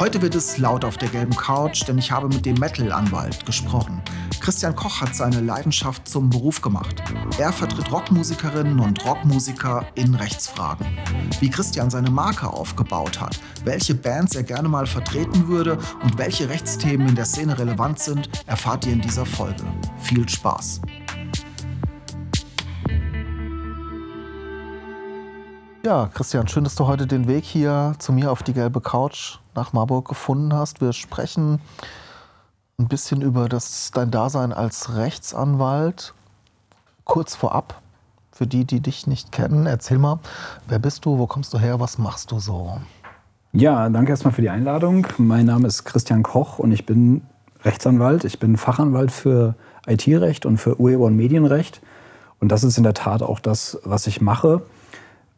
Heute wird es laut auf der gelben Couch, denn ich habe mit dem Metal-Anwalt gesprochen. Christian Koch hat seine Leidenschaft zum Beruf gemacht. Er vertritt Rockmusikerinnen und Rockmusiker in Rechtsfragen. Wie Christian seine Marke aufgebaut hat, welche Bands er gerne mal vertreten würde und welche Rechtsthemen in der Szene relevant sind, erfahrt ihr in dieser Folge. Viel Spaß! Ja, Christian, schön, dass du heute den Weg hier zu mir auf die gelbe Couch nach Marburg gefunden hast. Wir sprechen ein bisschen über das, dein Dasein als Rechtsanwalt. Kurz vorab, für die, die dich nicht kennen, erzähl mal, wer bist du, wo kommst du her, was machst du so? Ja, danke erstmal für die Einladung. Mein Name ist Christian Koch und ich bin Rechtsanwalt. Ich bin Fachanwalt für IT-Recht und für Urheber- und Medienrecht. Und das ist in der Tat auch das, was ich mache.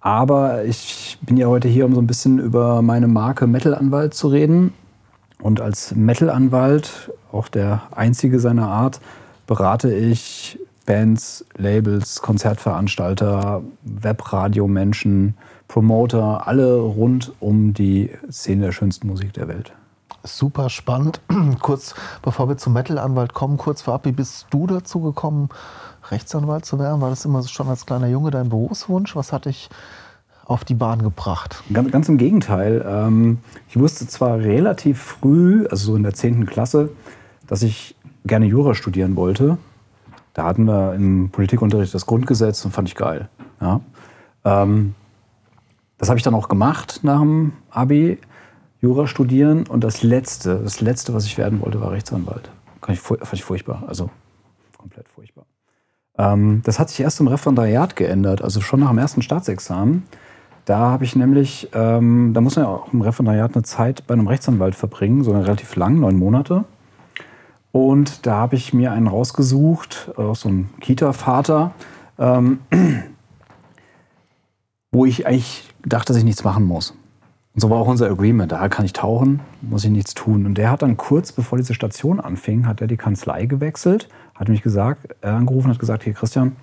Aber ich bin ja heute hier, um so ein bisschen über meine Marke Metal-Anwalt zu reden. Und als Metal-Anwalt, auch der einzige seiner Art, berate ich Bands, Labels, Konzertveranstalter, Webradiomenschen, Promoter, alle rund um die Szene der schönsten Musik der Welt. Super spannend. kurz bevor wir zum Metal-Anwalt kommen, kurz vorab, wie bist du dazu gekommen, Rechtsanwalt zu werden? War das immer schon als kleiner Junge dein Berufswunsch? Was hat dich auf die Bahn gebracht? Ganz, ganz im Gegenteil. Ähm, ich wusste zwar relativ früh, also so in der 10. Klasse, dass ich gerne Jura studieren wollte. Da hatten wir im Politikunterricht das Grundgesetz und fand ich geil. Ja. Ähm, das habe ich dann auch gemacht nach dem Abi, Jura studieren. Und das Letzte, das Letzte, was ich werden wollte, war Rechtsanwalt. Fand ich furchtbar. Also komplett furchtbar. Ähm, das hat sich erst im Referendariat geändert, also schon nach dem ersten Staatsexamen. Da habe ich nämlich, ähm, da muss man ja auch im Referendariat eine Zeit bei einem Rechtsanwalt verbringen, so relativ lang, neun Monate. Und da habe ich mir einen rausgesucht, auch so ein Kita-Vater, ähm, wo ich eigentlich dachte, dass ich nichts machen muss. Und so war auch unser Agreement. Da kann ich tauchen, muss ich nichts tun. Und der hat dann kurz bevor diese Station anfing, hat er die Kanzlei gewechselt, hat mich gesagt, er angerufen, hat gesagt, hier Christian,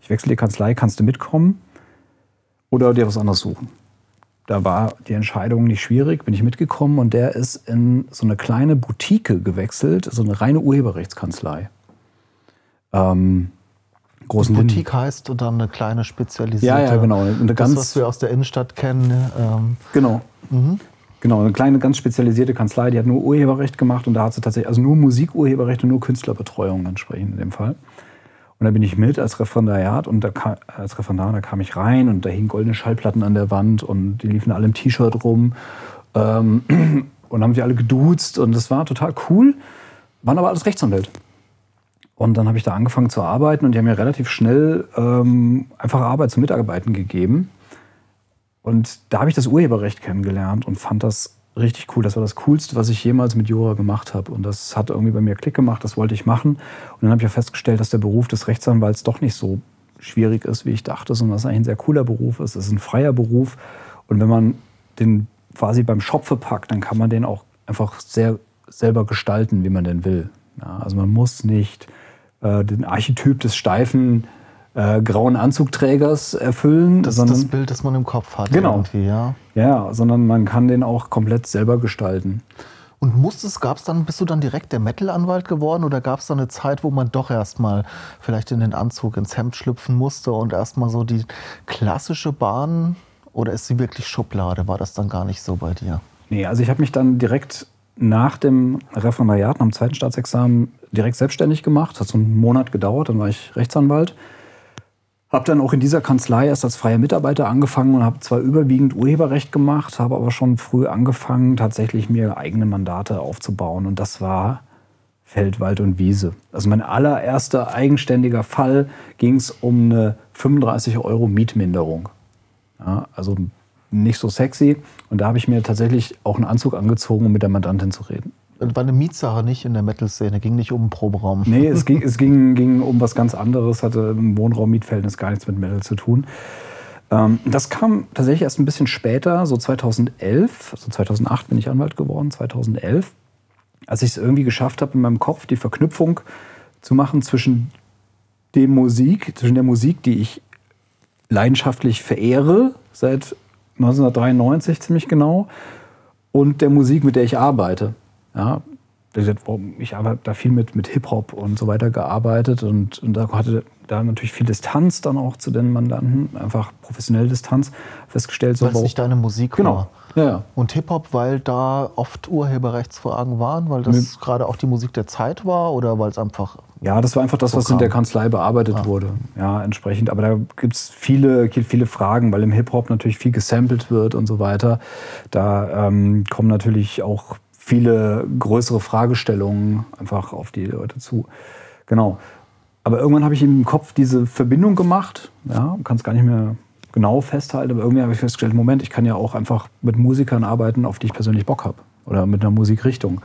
ich wechsle die Kanzlei, kannst du mitkommen oder dir was anderes suchen? Da war die Entscheidung nicht schwierig, bin ich mitgekommen und der ist in so eine kleine Boutique gewechselt, so eine reine Urheberrechtskanzlei. Ähm, großen Boutique heißt dann eine kleine spezialisierte. Ja, ja, genau. Eine ganz, das, was wir aus der Innenstadt kennen. Ähm, genau. Mhm. Genau, eine kleine, ganz spezialisierte Kanzlei, die hat nur Urheberrecht gemacht und da hat sie tatsächlich, also nur Musikurheberrecht und nur Künstlerbetreuung entsprechend in dem Fall. Und da bin ich mit als Referendariat und da kam, als Referendar, da kam ich rein und da hingen goldene Schallplatten an der Wand und die liefen alle im T-Shirt rum ähm, und haben sich alle geduzt und das war total cool, waren aber alles Rechtsanwälte. Und dann habe ich da angefangen zu arbeiten und die haben mir relativ schnell ähm, einfache Arbeit zum Mitarbeiten gegeben. Und da habe ich das Urheberrecht kennengelernt und fand das richtig cool. Das war das Coolste, was ich jemals mit Jura gemacht habe. Und das hat irgendwie bei mir Klick gemacht, das wollte ich machen. Und dann habe ich ja festgestellt, dass der Beruf des Rechtsanwalts doch nicht so schwierig ist, wie ich dachte, sondern dass es eigentlich ein sehr cooler Beruf ist. Es ist ein freier Beruf. Und wenn man den quasi beim Schopfe packt, dann kann man den auch einfach sehr selber gestalten, wie man denn will. Ja, also man muss nicht äh, den Archetyp des steifen äh, grauen Anzugträgers erfüllen. Das ist das Bild, das man im Kopf hat. Genau. Ja. ja, sondern man kann den auch komplett selber gestalten. Und musstest, gab es dann, bist du dann direkt der Metal-Anwalt geworden oder gab es dann eine Zeit, wo man doch erstmal vielleicht in den Anzug, ins Hemd schlüpfen musste und erstmal so die klassische Bahn oder ist sie wirklich Schublade? War das dann gar nicht so bei dir? Nee, also ich habe mich dann direkt nach dem Referendariat, nach dem zweiten Staatsexamen, direkt selbstständig gemacht. Das hat so einen Monat gedauert, dann war ich Rechtsanwalt habe dann auch in dieser Kanzlei erst als freier Mitarbeiter angefangen und habe zwar überwiegend Urheberrecht gemacht, habe aber schon früh angefangen, tatsächlich mir eigene Mandate aufzubauen. Und das war Feld, Wald und Wiese. Also mein allererster eigenständiger Fall ging es um eine 35 Euro Mietminderung. Ja, also nicht so sexy. Und da habe ich mir tatsächlich auch einen Anzug angezogen, um mit der Mandantin zu reden. War eine Mietsache nicht in der Metal-Szene, ging nicht um einen Proberaum. Nee, es ging, es ging, ging um was ganz anderes, hatte im Wohnraum-Mietverhältnis gar nichts mit Metal zu tun. Ähm, das kam tatsächlich erst ein bisschen später, so 2011, also 2008 bin ich Anwalt geworden, 2011, als ich es irgendwie geschafft habe, in meinem Kopf die Verknüpfung zu machen zwischen dem Musik, zwischen der Musik, die ich leidenschaftlich verehre, seit 1993 ziemlich genau, und der Musik, mit der ich arbeite. Ja, ich habe da viel mit, mit Hip-Hop und so weiter gearbeitet und, und da hatte da natürlich viel Distanz dann auch zu den Mandanten, einfach professionelle Distanz festgestellt. Weil es nicht deine Musik genau. war. Ja, ja. Und Hip-Hop, weil da oft Urheberrechtsfragen waren, weil das Mit- gerade auch die Musik der Zeit war oder weil es einfach. Ja, das war einfach das, was in der Kanzlei bearbeitet Ah. wurde. Ja, entsprechend. Aber da gibt es viele, viele Fragen, weil im Hip-Hop natürlich viel gesampelt wird und so weiter. Da ähm, kommen natürlich auch viele größere Fragestellungen einfach auf die Leute zu. Genau. Aber irgendwann habe ich im Kopf diese Verbindung gemacht. Ja, kann es gar nicht mehr genau festhalten, aber irgendwie habe ich festgestellt, Moment, ich kann ja auch einfach mit Musikern arbeiten, auf die ich persönlich Bock habe. Oder mit einer Musikrichtung.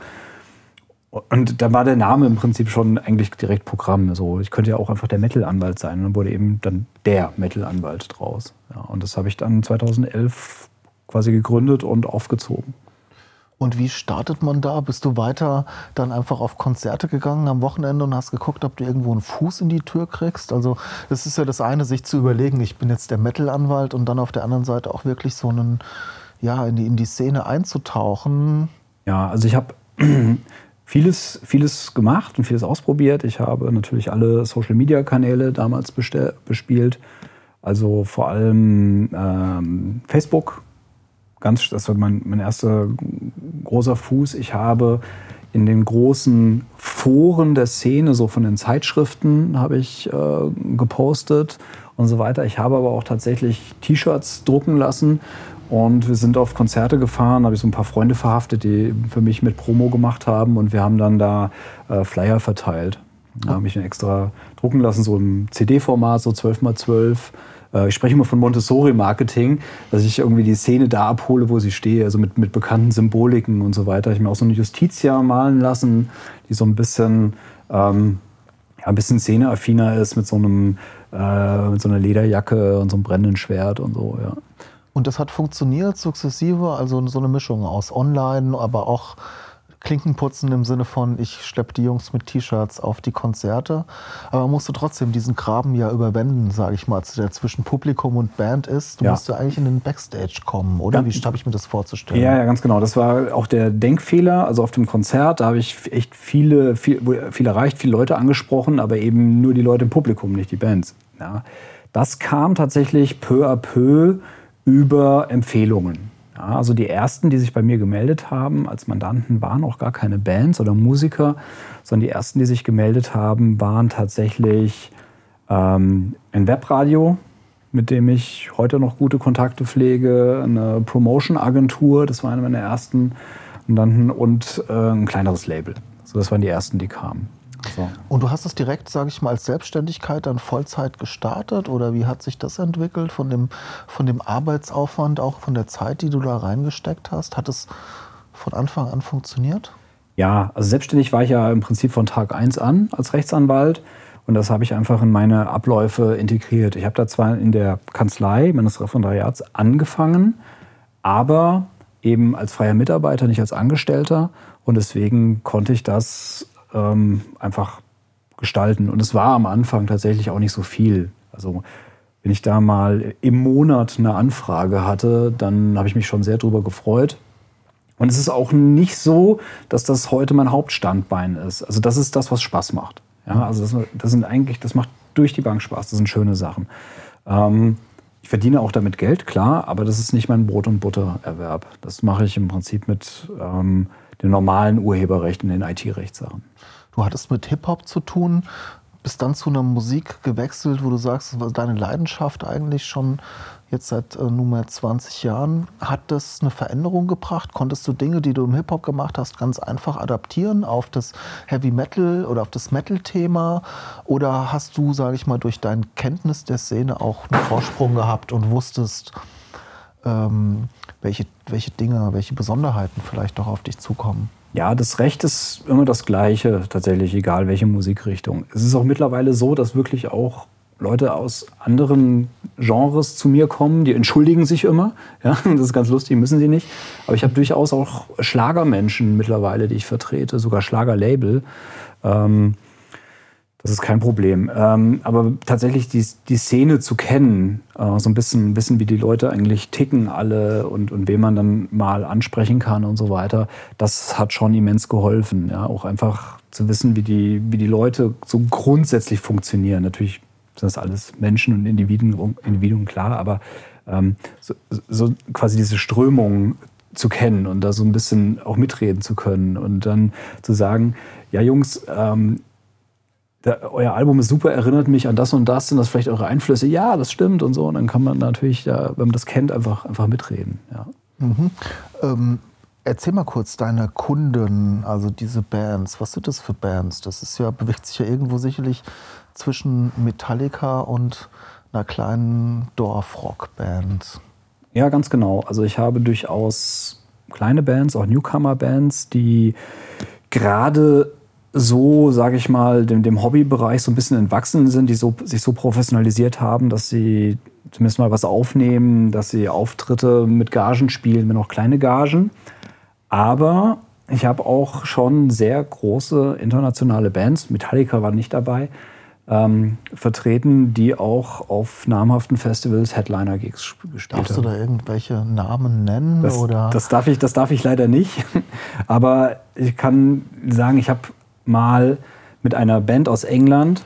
Und da war der Name im Prinzip schon eigentlich direkt Programm. So, ich könnte ja auch einfach der Metal-Anwalt sein. Und dann wurde eben dann der Metal-Anwalt draus. Ja, und das habe ich dann 2011 quasi gegründet und aufgezogen. Und wie startet man da? Bist du weiter dann einfach auf Konzerte gegangen am Wochenende und hast geguckt, ob du irgendwo einen Fuß in die Tür kriegst? Also, das ist ja das eine, sich zu überlegen, ich bin jetzt der Metal-Anwalt und dann auf der anderen Seite auch wirklich so einen, ja, in die, in die Szene einzutauchen. Ja, also ich habe vieles, vieles gemacht und vieles ausprobiert. Ich habe natürlich alle Social-Media-Kanäle damals bespielt. Also vor allem ähm, Facebook. Ganz, das war mein, mein erster großer Fuß. Ich habe in den großen Foren der Szene, so von den Zeitschriften, habe ich äh, gepostet und so weiter. Ich habe aber auch tatsächlich T-Shirts drucken lassen und wir sind auf Konzerte gefahren, habe ich so ein paar Freunde verhaftet, die für mich mit Promo gemacht haben und wir haben dann da äh, Flyer verteilt. Da habe ich ihn extra drucken lassen, so im CD-Format, so 12x12. Äh, Ich spreche immer von Montessori-Marketing, dass ich irgendwie die Szene da abhole, wo sie stehe, also mit, mit bekannten Symboliken und so weiter. Ich habe mir auch so eine Justitia malen lassen, die so ein bisschen, ähm, ja, ein bisschen szeneaffiner ist mit so, einem, äh, mit so einer Lederjacke und so einem brennenden Schwert und so, ja. Und das hat funktioniert sukzessive, also so eine Mischung aus Online, aber auch Klinkenputzen im Sinne von, ich schleppe die Jungs mit T-Shirts auf die Konzerte. Aber man musste trotzdem diesen Graben ja überwinden, sage ich mal, der zwischen Publikum und Band ist. Du Ja. musst ja eigentlich in den Backstage kommen, oder? Ja. Wie habe ich mir das vorzustellen? Ja, ja, ganz genau. Das war auch der Denkfehler. Also auf dem Konzert, da habe ich echt viele, viel, viel erreicht, viele Leute angesprochen, aber eben nur die Leute im Publikum, nicht die Bands. Ja. Das kam tatsächlich peu à peu über Empfehlungen. Ja, also die ersten, die sich bei mir gemeldet haben als Mandanten, waren auch gar keine Bands oder Musiker, sondern die ersten, die sich gemeldet haben, waren tatsächlich ähm, ein Webradio, mit dem ich heute noch gute Kontakte pflege, eine Promotion-Agentur, das war eine meiner ersten Mandanten, und äh, ein kleineres Label. So, das waren die ersten, die kamen. So. Und du hast es direkt, sage ich mal, als Selbstständigkeit dann Vollzeit gestartet oder wie hat sich das entwickelt von dem, von dem Arbeitsaufwand, auch von der Zeit, die du da reingesteckt hast? Hat es von Anfang an funktioniert? Ja, also selbstständig war ich ja im Prinzip von Tag 1 an als Rechtsanwalt und das habe ich einfach in meine Abläufe integriert. Ich habe da zwar in der Kanzlei meines Referendariats angefangen, aber eben als freier Mitarbeiter, nicht als Angestellter und deswegen konnte ich das ähm, einfach gestalten. Und es war am Anfang tatsächlich auch nicht so viel. Also wenn ich da mal im Monat eine Anfrage hatte, dann habe ich mich schon sehr drüber gefreut. Und es ist auch nicht so, dass das heute mein Hauptstandbein ist. Also das ist das, was Spaß macht. Ja, also das, das sind eigentlich, das macht durch die Bank Spaß. Das sind schöne Sachen. Ähm, ich verdiene auch damit Geld, klar, aber das ist nicht mein Brot- und Buttererwerb. Das mache ich im Prinzip mit ähm, dem normalen Urheberrecht und den IT-Rechtssachen. Du hattest mit Hip-Hop zu tun, bist dann zu einer Musik gewechselt, wo du sagst, das war deine Leidenschaft eigentlich schon jetzt seit äh, nunmehr 20 Jahren. Hat das eine Veränderung gebracht? Konntest du Dinge, die du im Hip-Hop gemacht hast, ganz einfach adaptieren auf das Heavy Metal oder auf das Metal-Thema? Oder hast du, sage ich mal, durch deine Kenntnis der Szene auch einen Vorsprung gehabt und wusstest, ähm, welche, welche Dinge, welche Besonderheiten vielleicht doch auf dich zukommen? Ja, das Recht ist immer das gleiche, tatsächlich, egal welche Musikrichtung. Es ist auch mittlerweile so, dass wirklich auch Leute aus anderen Genres zu mir kommen, die entschuldigen sich immer. Ja, das ist ganz lustig, müssen sie nicht. Aber ich habe durchaus auch Schlagermenschen mittlerweile, die ich vertrete, sogar Schlagerlabel. Ähm, das ist kein Problem. Ähm, aber tatsächlich die, die Szene zu kennen, äh, so ein bisschen wissen, wie die Leute eigentlich ticken alle und, und wen man dann mal ansprechen kann und so weiter, das hat schon immens geholfen. Ja? Auch einfach zu wissen, wie die, wie die Leute so grundsätzlich funktionieren. Natürlich sind das alles Menschen und Individuen, Individuen klar, aber ähm, so, so quasi diese Strömung zu kennen und da so ein bisschen auch mitreden zu können und dann zu sagen, ja Jungs, ähm, da, euer Album ist super, erinnert mich an das und das, sind das vielleicht eure Einflüsse? Ja, das stimmt und so. Und dann kann man natürlich, ja, wenn man das kennt, einfach, einfach mitreden. Ja. Mhm. Ähm, erzähl mal kurz deine Kunden, also diese Bands. Was sind das für Bands? Das ist ja, bewegt sich ja irgendwo sicherlich zwischen Metallica und einer kleinen Dorfrock-Band. Ja, ganz genau. Also ich habe durchaus kleine Bands, auch Newcomer-Bands, die gerade so, sage ich mal, dem, dem Hobbybereich so ein bisschen entwachsen sind, die so, sich so professionalisiert haben, dass sie zumindest mal was aufnehmen, dass sie Auftritte mit Gagen spielen, wenn auch kleine Gagen. Aber ich habe auch schon sehr große internationale Bands, Metallica war nicht dabei, ähm, vertreten, die auch auf namhaften Festivals Headliner-Gigs gespielt haben. Darfst du da irgendwelche Namen nennen? Das, oder? Das, darf ich, das darf ich leider nicht. Aber ich kann sagen, ich habe mal mit einer Band aus England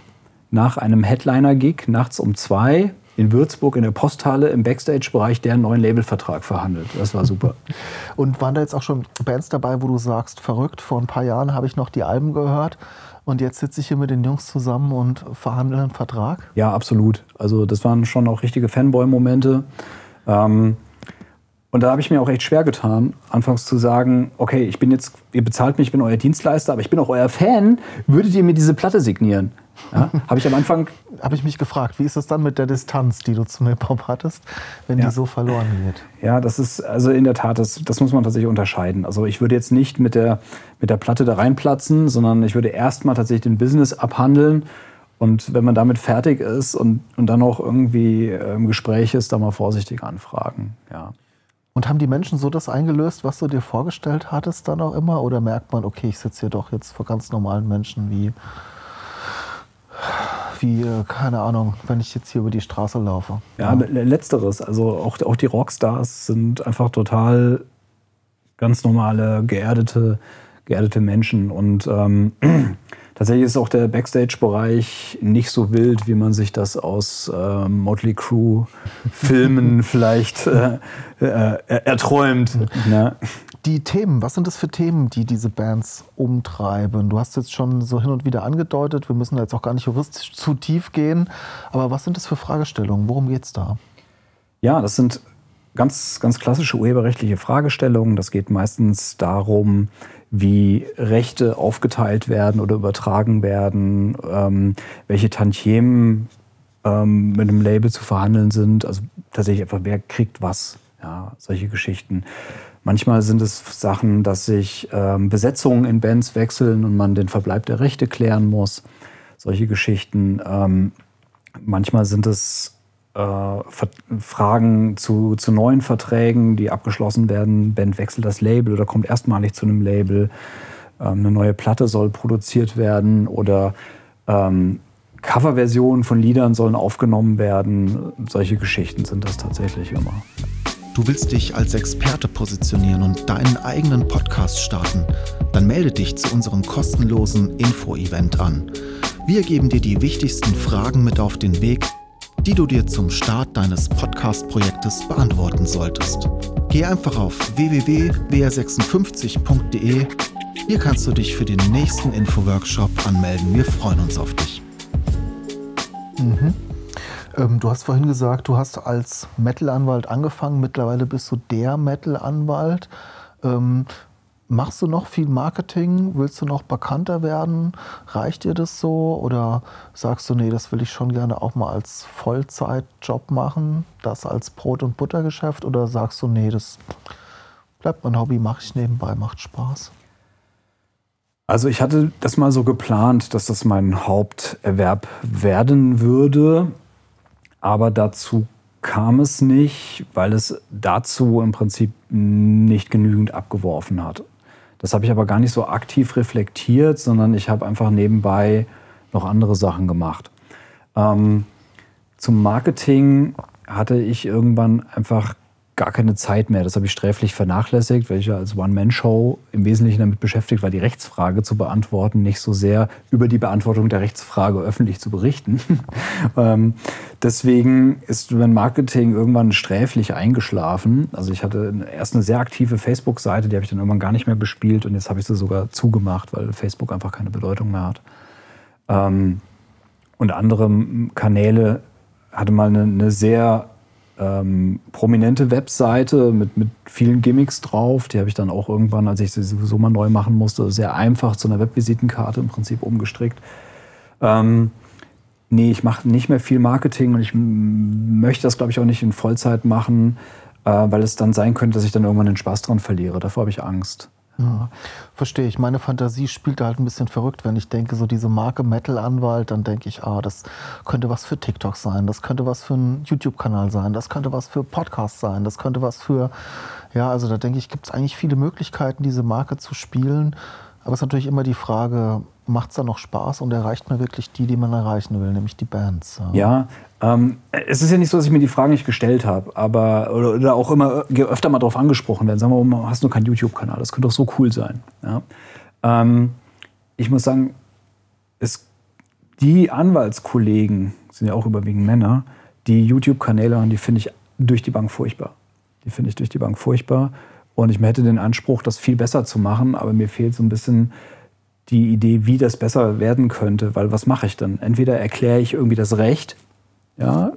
nach einem Headliner-Gig nachts um zwei in Würzburg in der Posthalle im Backstage-Bereich deren neuen Labelvertrag verhandelt. Das war super. Und waren da jetzt auch schon Bands dabei, wo du sagst, verrückt, vor ein paar Jahren habe ich noch die Alben gehört und jetzt sitze ich hier mit den Jungs zusammen und verhandle einen Vertrag? Ja, absolut. Also das waren schon auch richtige Fanboy-Momente. Ähm, und da habe ich mir auch echt schwer getan, anfangs zu sagen, okay, ich bin jetzt, ihr bezahlt mich, ich bin euer Dienstleister, aber ich bin auch euer Fan. Würdet ihr mir diese Platte signieren? Ja, habe ich am Anfang. Habe ich mich gefragt, wie ist das dann mit der Distanz, die du zum Hip-Hop hattest, wenn ja. die so verloren wird? Ja, das ist also in der Tat, das, das muss man tatsächlich unterscheiden. Also ich würde jetzt nicht mit der, mit der Platte da reinplatzen, sondern ich würde erstmal tatsächlich den Business abhandeln. Und wenn man damit fertig ist und, und dann auch irgendwie im Gespräch ist, da mal vorsichtig anfragen. Ja. Und haben die Menschen so das eingelöst, was du dir vorgestellt hattest dann auch immer? Oder merkt man, okay, ich sitze hier doch jetzt vor ganz normalen Menschen wie wie, äh, keine Ahnung, wenn ich jetzt hier über die Straße laufe. Ja, ja. letzteres. Also auch, auch die Rockstars sind einfach total ganz normale, geerdete, geerdete Menschen. Und ähm, tatsächlich ist auch der Backstage-Bereich nicht so wild, wie man sich das aus äh, Motley Crue-Filmen vielleicht äh, äh, erträumt. Ne? Die Themen, was sind das für Themen, die diese Bands umtreiben? Du hast jetzt schon so hin und wieder angedeutet, wir müssen jetzt auch gar nicht juristisch zu tief gehen, aber was sind das für Fragestellungen? Worum geht es da? Ja, das sind ganz, ganz klassische urheberrechtliche Fragestellungen. Das geht meistens darum, wie Rechte aufgeteilt werden oder übertragen werden, ähm, welche Tantiemen ähm, mit einem Label zu verhandeln sind. Also tatsächlich einfach, wer kriegt was. Ja, solche Geschichten. Manchmal sind es Sachen, dass sich ähm, Besetzungen in Bands wechseln und man den Verbleib der Rechte klären muss. Solche Geschichten. Ähm, manchmal sind es Fragen zu, zu neuen Verträgen, die abgeschlossen werden. Band wechselt das Label oder kommt erstmalig zu einem Label. Ähm, eine neue Platte soll produziert werden oder ähm, Coverversionen von Liedern sollen aufgenommen werden. Solche Geschichten sind das tatsächlich immer. Du willst dich als Experte positionieren und deinen eigenen Podcast starten? Dann melde dich zu unserem kostenlosen Info-Event an. Wir geben dir die wichtigsten Fragen mit auf den Weg, die du dir zum Start deines Podcast-Projektes beantworten solltest. Geh einfach auf www.wr56.de. Hier kannst du dich für den nächsten Info-Workshop anmelden. Wir freuen uns auf dich. Mhm. Ähm, du hast vorhin gesagt, du hast als Metal-Anwalt angefangen. Mittlerweile bist du der Metal-Anwalt. Ähm, machst du noch viel Marketing? Willst du noch bekannter werden? Reicht dir das so? Oder sagst du, nee, das will ich schon gerne auch mal als Vollzeitjob machen, das als Brot- und Buttergeschäft? Oder sagst du, nee, das bleibt mein Hobby, mache ich nebenbei, macht Spaß? Also ich hatte das mal so geplant, dass das mein Haupterwerb werden würde, aber dazu kam es nicht, weil es dazu im Prinzip nicht genügend abgeworfen hat. Das habe ich aber gar nicht so aktiv reflektiert, sondern ich habe einfach nebenbei noch andere Sachen gemacht. Ähm, zum Marketing hatte ich irgendwann einfach gar keine Zeit mehr. Das habe ich sträflich vernachlässigt, weil ich ja als One-Man-Show im Wesentlichen damit beschäftigt war, die Rechtsfrage zu beantworten, nicht so sehr über die Beantwortung der Rechtsfrage öffentlich zu berichten. ähm, deswegen ist mein Marketing irgendwann sträflich eingeschlafen. Also ich hatte erst eine sehr aktive Facebook-Seite, die habe ich dann irgendwann gar nicht mehr bespielt und jetzt habe ich sie sogar zugemacht, weil Facebook einfach keine Bedeutung mehr hat. Ähm, und andere Kanäle hatte mal eine, eine sehr ähm, prominente Webseite mit, mit vielen Gimmicks drauf. Die habe ich dann auch irgendwann, als ich sie sowieso mal neu machen musste, sehr einfach zu einer Webvisitenkarte im Prinzip umgestrickt. Ähm, nee, ich mache nicht mehr viel Marketing und ich möchte das, glaube ich, auch nicht in Vollzeit machen, äh, weil es dann sein könnte, dass ich dann irgendwann den Spaß dran verliere. Davor habe ich Angst. Ja, verstehe ich. Meine Fantasie spielt halt ein bisschen verrückt. Wenn ich denke, so diese Marke Metal-Anwalt, dann denke ich, ah, das könnte was für TikTok sein, das könnte was für einen YouTube-Kanal sein, das könnte was für Podcasts sein, das könnte was für, ja, also da denke ich, gibt es eigentlich viele Möglichkeiten, diese Marke zu spielen. Aber es ist natürlich immer die Frage, macht es da noch Spaß und erreicht man wirklich die, die man erreichen will, nämlich die Bands? Ja, ähm, es ist ja nicht so, dass ich mir die Fragen nicht gestellt habe, aber oder, oder, auch immer öfter mal darauf angesprochen werden. Sagen wir mal, hast du keinen YouTube-Kanal? Das könnte doch so cool sein. Ja? Ähm, ich muss sagen, es, die Anwaltskollegen sind ja auch überwiegend Männer, die YouTube-Kanäle haben, die finde ich durch die Bank furchtbar. Die finde ich durch die Bank furchtbar. Und ich hätte den Anspruch, das viel besser zu machen, aber mir fehlt so ein bisschen die Idee, wie das besser werden könnte, weil was mache ich dann? Entweder erkläre ich irgendwie das Recht, ja,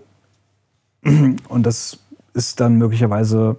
und das ist dann möglicherweise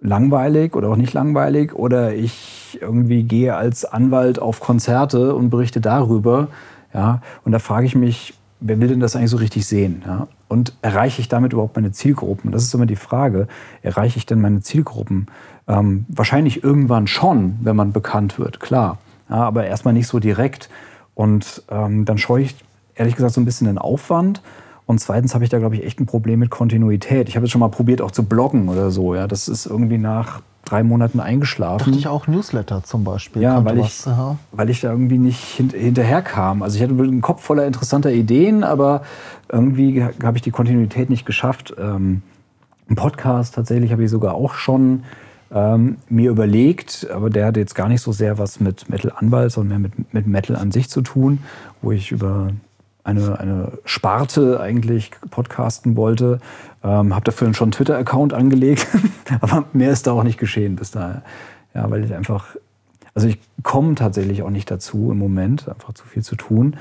langweilig oder auch nicht langweilig, oder ich irgendwie gehe als Anwalt auf Konzerte und berichte darüber, ja, und da frage ich mich, wer will denn das eigentlich so richtig sehen? Ja? Und erreiche ich damit überhaupt meine Zielgruppen? Das ist immer die Frage. Erreiche ich denn meine Zielgruppen? Ähm, wahrscheinlich irgendwann schon, wenn man bekannt wird, klar. Ja, aber erstmal nicht so direkt. Und ähm, dann scheue ich ehrlich gesagt so ein bisschen den Aufwand. Und zweitens habe ich da, glaube ich, echt ein Problem mit Kontinuität. Ich habe jetzt schon mal probiert, auch zu bloggen oder so. Ja, das ist irgendwie nach drei Monaten eingeschlafen. Dachte ich auch Newsletter zum Beispiel. Ja, weil ich, was, weil ich da irgendwie nicht hint hinterher kam. Also ich hatte einen Kopf voller interessanter Ideen, aber irgendwie habe ich die Kontinuität nicht geschafft. Ähm, ein Podcast tatsächlich habe ich sogar auch schon ähm, mir überlegt, aber der hat jetzt gar nicht so sehr was mit Metal Anwalt, sondern mehr mit, mit Metal an sich zu tun, wo ich über eine, eine Sparte eigentlich podcasten wollte. Ähm, habe dafür schon einen Twitter-Account angelegt, aber mehr ist da auch nicht geschehen bis dahin. Ja, weil ich einfach, also ich komme tatsächlich auch nicht dazu im Moment, einfach zu viel zu tun.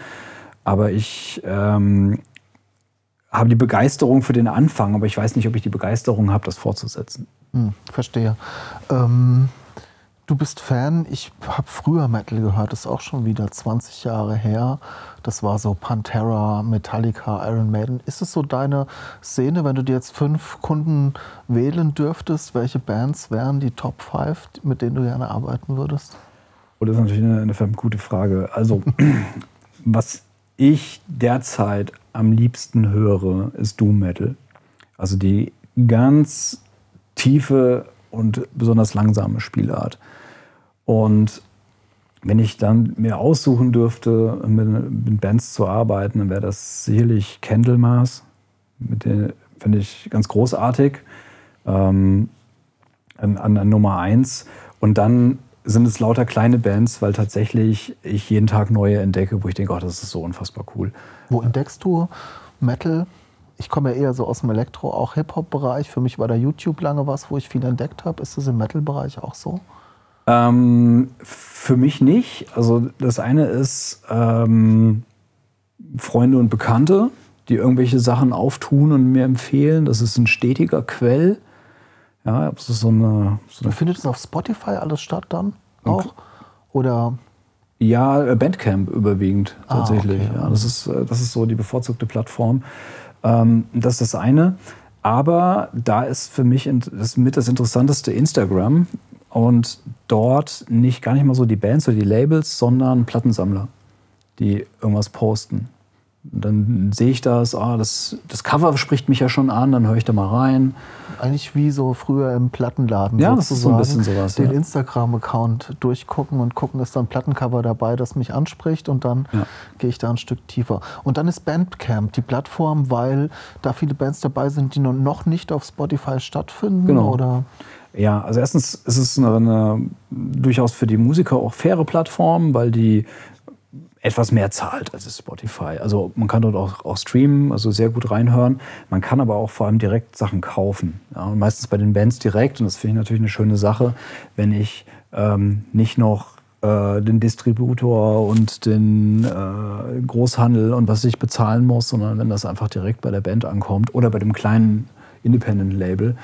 Aber ich ähm, habe die Begeisterung für den Anfang, aber ich weiß nicht, ob ich die Begeisterung habe, das fortzusetzen. Hm, verstehe. Ähm, du bist Fan. Ich habe früher Metal gehört, das ist auch schon wieder 20 Jahre her. Das war so Pantera, Metallica, Iron Maiden. Ist es so deine Szene, wenn du dir jetzt fünf Kunden wählen dürftest? Welche Bands wären die Top 5, mit denen du gerne arbeiten würdest? Oh, das ist natürlich eine, eine gute Frage. Also, was ich derzeit am liebsten höre, ist Doom Metal. Also die ganz tiefe und besonders langsame Spielart. Und wenn ich dann mir aussuchen dürfte, mit, mit Bands zu arbeiten, dann wäre das sicherlich Candlemas. Mit den finde ich ganz großartig. Ähm, an, an, Nummer eins. Und dann sind es lauter kleine Bands, weil tatsächlich ich jeden Tag neue entdecke, wo ich denke, oh, das ist so unfassbar cool. Wo entdeckst du Metal? ich komme ja eher so aus dem Elektro-, auch Hip-Hop-Bereich. Für mich war da YouTube lange was, wo ich viel entdeckt habe. Ist das im Metal-Bereich auch so? Ähm, für mich nicht. Also das eine ist ähm, Freunde und Bekannte, die irgendwelche Sachen auftun und mir empfehlen. Das ist ein stetiger Quell. Ja, das ist so eine, so eine Findet es auf Spotify alles statt dann auch? Oder ja, Bandcamp überwiegend ah, tatsächlich. Ah, okay. ja, das, ist, äh, das ist so die bevorzugte Plattform. Ähm, das ist das eine. Aber da ist für mich das mit das Interessanteste Instagram. Und dort nicht gar nicht mal so die Bands oder die Labels, sondern Plattensammler, die irgendwas posten. Dann sehe ich das, ah, das, das Cover spricht mich ja schon an, dann höre ich da mal rein. Eigentlich wie so früher im Plattenladen. Ja, das ist so ein bisschen sowas. Den ja. Instagram-Account durchgucken und gucken, ist da ein Plattencover dabei, das mich anspricht und dann Ja. gehe ich da ein Stück tiefer. Und dann ist Bandcamp die Plattform, weil da viele Bands dabei sind, die noch nicht auf Spotify stattfinden. Genau. Oder Ja, also erstens ist es eine, eine durchaus für die Musiker auch faire Plattform, weil die etwas mehr zahlt als Spotify. Also man kann dort auch, auch streamen, also sehr gut reinhören. Man kann aber auch vor allem direkt Sachen kaufen. Ja, meistens bei den Bands direkt. Und das finde ich natürlich eine schöne Sache, wenn ich ähm, nicht noch äh, den Distributor und den äh, Großhandel und was ich bezahlen muss, sondern wenn das einfach direkt bei der Band ankommt oder bei dem kleinen Independent-Label.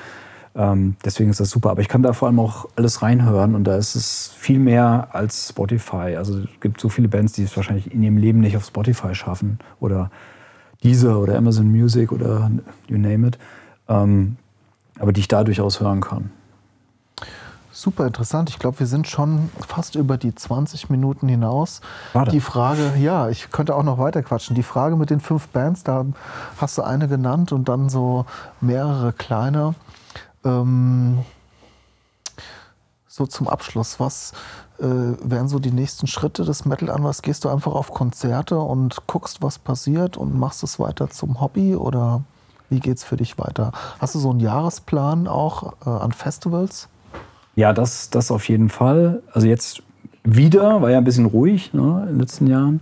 Ähm, deswegen ist das super. Aber ich kann da vor allem auch alles reinhören und da ist es viel mehr als Spotify. Also es gibt so viele Bands, die es wahrscheinlich in ihrem Leben nicht auf Spotify schaffen oder Deezer oder Amazon Music oder you name it. Ähm, aber die ich da durchaus hören kann. Super interessant. Ich glaube, wir sind schon fast über die 20 Minuten hinaus. Schade. Die Frage, ja, ich könnte auch noch weiter quatschen. Die Frage mit den fünf Bands, da hast du eine genannt und dann so mehrere kleine. Ähm, so zum Abschluss, was äh, wären so die nächsten Schritte des Metal an? Was gehst du einfach auf Konzerte und guckst, was passiert und machst es weiter zum Hobby oder wie geht's für dich weiter? Hast du so einen Jahresplan auch äh, an Festivals? Ja, das, das auf jeden Fall. Also jetzt wieder, war ja ein bisschen ruhig ne, in den letzten Jahren.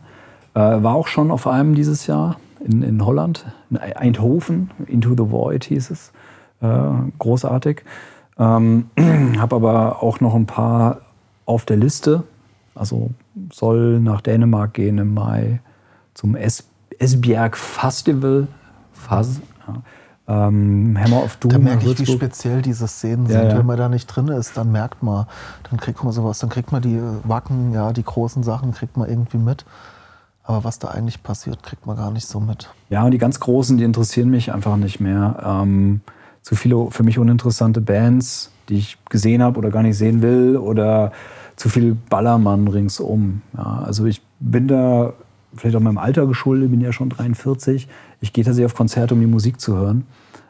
Äh, war auch schon auf einem dieses Jahr in, in Holland, in Eindhoven, Into the Void hieß es. Äh, großartig. Ähm, Habe aber auch noch ein paar auf der Liste. Also soll nach Dänemark gehen im Mai zum Es Esbjerg Festival. Faz, ja. ähm, Hammer of Doom. Da merke ich, wie speziell diese Szenen Ja, sind. ja. Wenn man da nicht drin ist, dann merkt man, dann kriegt man sowas, dann kriegt man die Wacken, ja, die großen Sachen kriegt man irgendwie mit. Aber was da eigentlich passiert, kriegt man gar nicht so mit. Ja, und die ganz Großen, die interessieren mich einfach nicht mehr. Ähm, zu viele für mich uninteressante Bands, die ich gesehen habe oder gar nicht sehen will, oder zu viel Ballermann ringsum. Ja, also ich bin da vielleicht auch meinem Alter geschuldet, bin ja schon 43. Ich gehe tatsächlich auf Konzerte, um die Musik zu hören,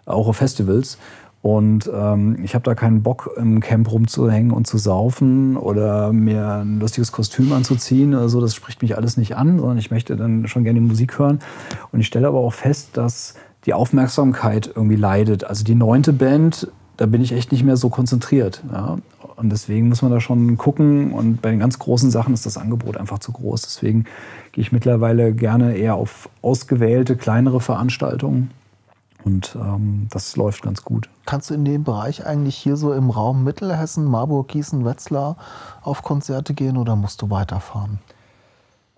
auch auf Festivals. Und ähm, ich habe da keinen Bock, im Camp rumzuhängen und zu saufen oder mir ein lustiges Kostüm anzuziehen. Also das spricht mich alles nicht an, sondern ich möchte dann schon gerne die Musik hören. Und ich stelle aber auch fest, dass die Aufmerksamkeit irgendwie leidet. Also die neunte Band, da bin ich echt nicht mehr so konzentriert. Ja? Und deswegen muss man da schon gucken. Und bei den ganz großen Sachen ist das Angebot einfach zu groß. Deswegen gehe ich mittlerweile gerne eher auf ausgewählte, kleinere Veranstaltungen. Und ähm, das läuft ganz gut. Kannst du in dem Bereich eigentlich hier so im Raum Mittelhessen, Marburg, Gießen, Wetzlar auf Konzerte gehen oder musst du weiterfahren?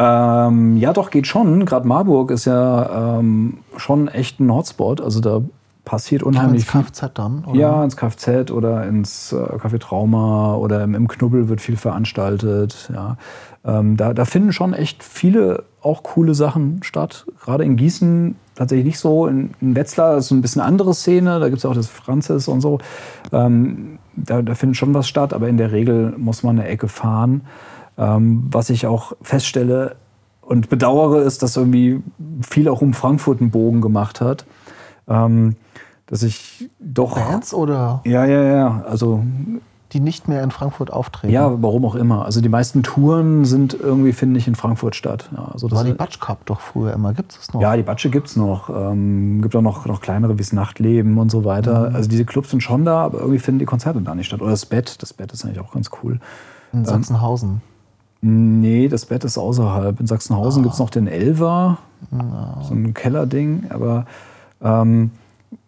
Ähm, ja, doch, geht schon. Gerade Marburg ist ja ähm, schon echt ein Hotspot. Also da passiert unheimlich ins viel. Kfz dann? Oder? Ja, ins Kfz oder ins äh, Café Trauma oder im, im Knubbel wird viel veranstaltet. Ja. Ähm, da, da finden schon echt viele auch coole Sachen statt. Gerade in Gießen tatsächlich nicht so. In, in Wetzlar ist so ein bisschen andere Szene. Da gibt es auch das Franzis und so. Ähm, da, da findet schon was statt, aber in der Regel muss man eine Ecke fahren. Ähm, was ich auch feststelle und bedauere, ist, dass irgendwie viel auch um Frankfurt einen Bogen gemacht hat. Ähm, dass ich doch. Bands oder Ja, ja, ja. Also, die nicht mehr in Frankfurt auftreten? ja, warum auch immer. Also, die meisten Touren sind irgendwie, finde ich, in Frankfurt statt. Ja, also das War die Batsch Cup doch früher immer? Gibt es noch? ja, die Batsche gibt es noch. Ähm, gibt auch noch, noch kleinere wie das Nachtleben und so weiter. Also, diese Clubs sind schon da, aber irgendwie finden die Konzerte da nicht statt. Oder das Bett. Das Bett ist eigentlich auch ganz cool. In Sachsenhausen. Nee, das Bett ist außerhalb. In Sachsenhausen gibt es noch den Elver, so ein Kellerding, aber ähm,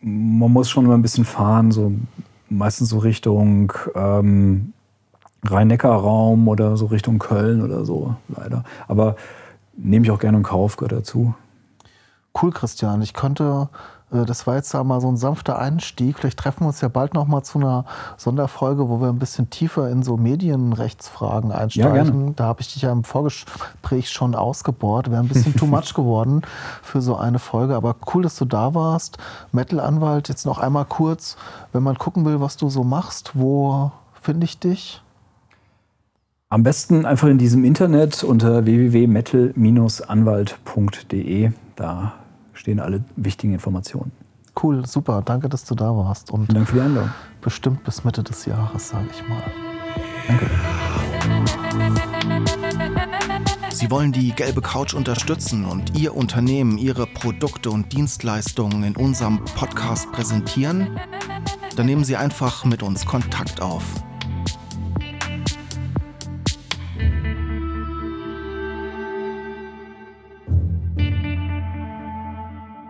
man muss schon immer ein bisschen fahren, so meistens so Richtung ähm, Rhein-Neckar-Raum oder so Richtung Köln oder so, leider. Aber nehme ich auch gerne in Kauf, gehört dazu. Cool, Christian. Ich könnte, das war jetzt ja mal so ein sanfter Einstieg. Vielleicht treffen wir uns ja bald noch mal zu einer Sonderfolge, wo wir ein bisschen tiefer in so Medienrechtsfragen einsteigen. gerne. Da habe ich dich ja im Vorgespräch schon ausgebohrt. Wäre ein bisschen too much geworden für so eine Folge. Aber cool, dass du da warst. Metal-Anwalt, jetzt noch einmal kurz, wenn man gucken will, was du so machst, wo finde ich dich? Am besten einfach in diesem Internet unter www.metal-anwalt.de. Da stehen alle wichtigen Informationen. Cool, super. Danke, dass du da warst. Und Vielen Dank für die Einladung. bestimmt bis Mitte des Jahres, sage ich mal. Danke. Sie wollen die gelbe Couch unterstützen und Ihr Unternehmen, Ihre Produkte und Dienstleistungen in unserem Podcast präsentieren? Dann nehmen Sie einfach mit uns Kontakt auf.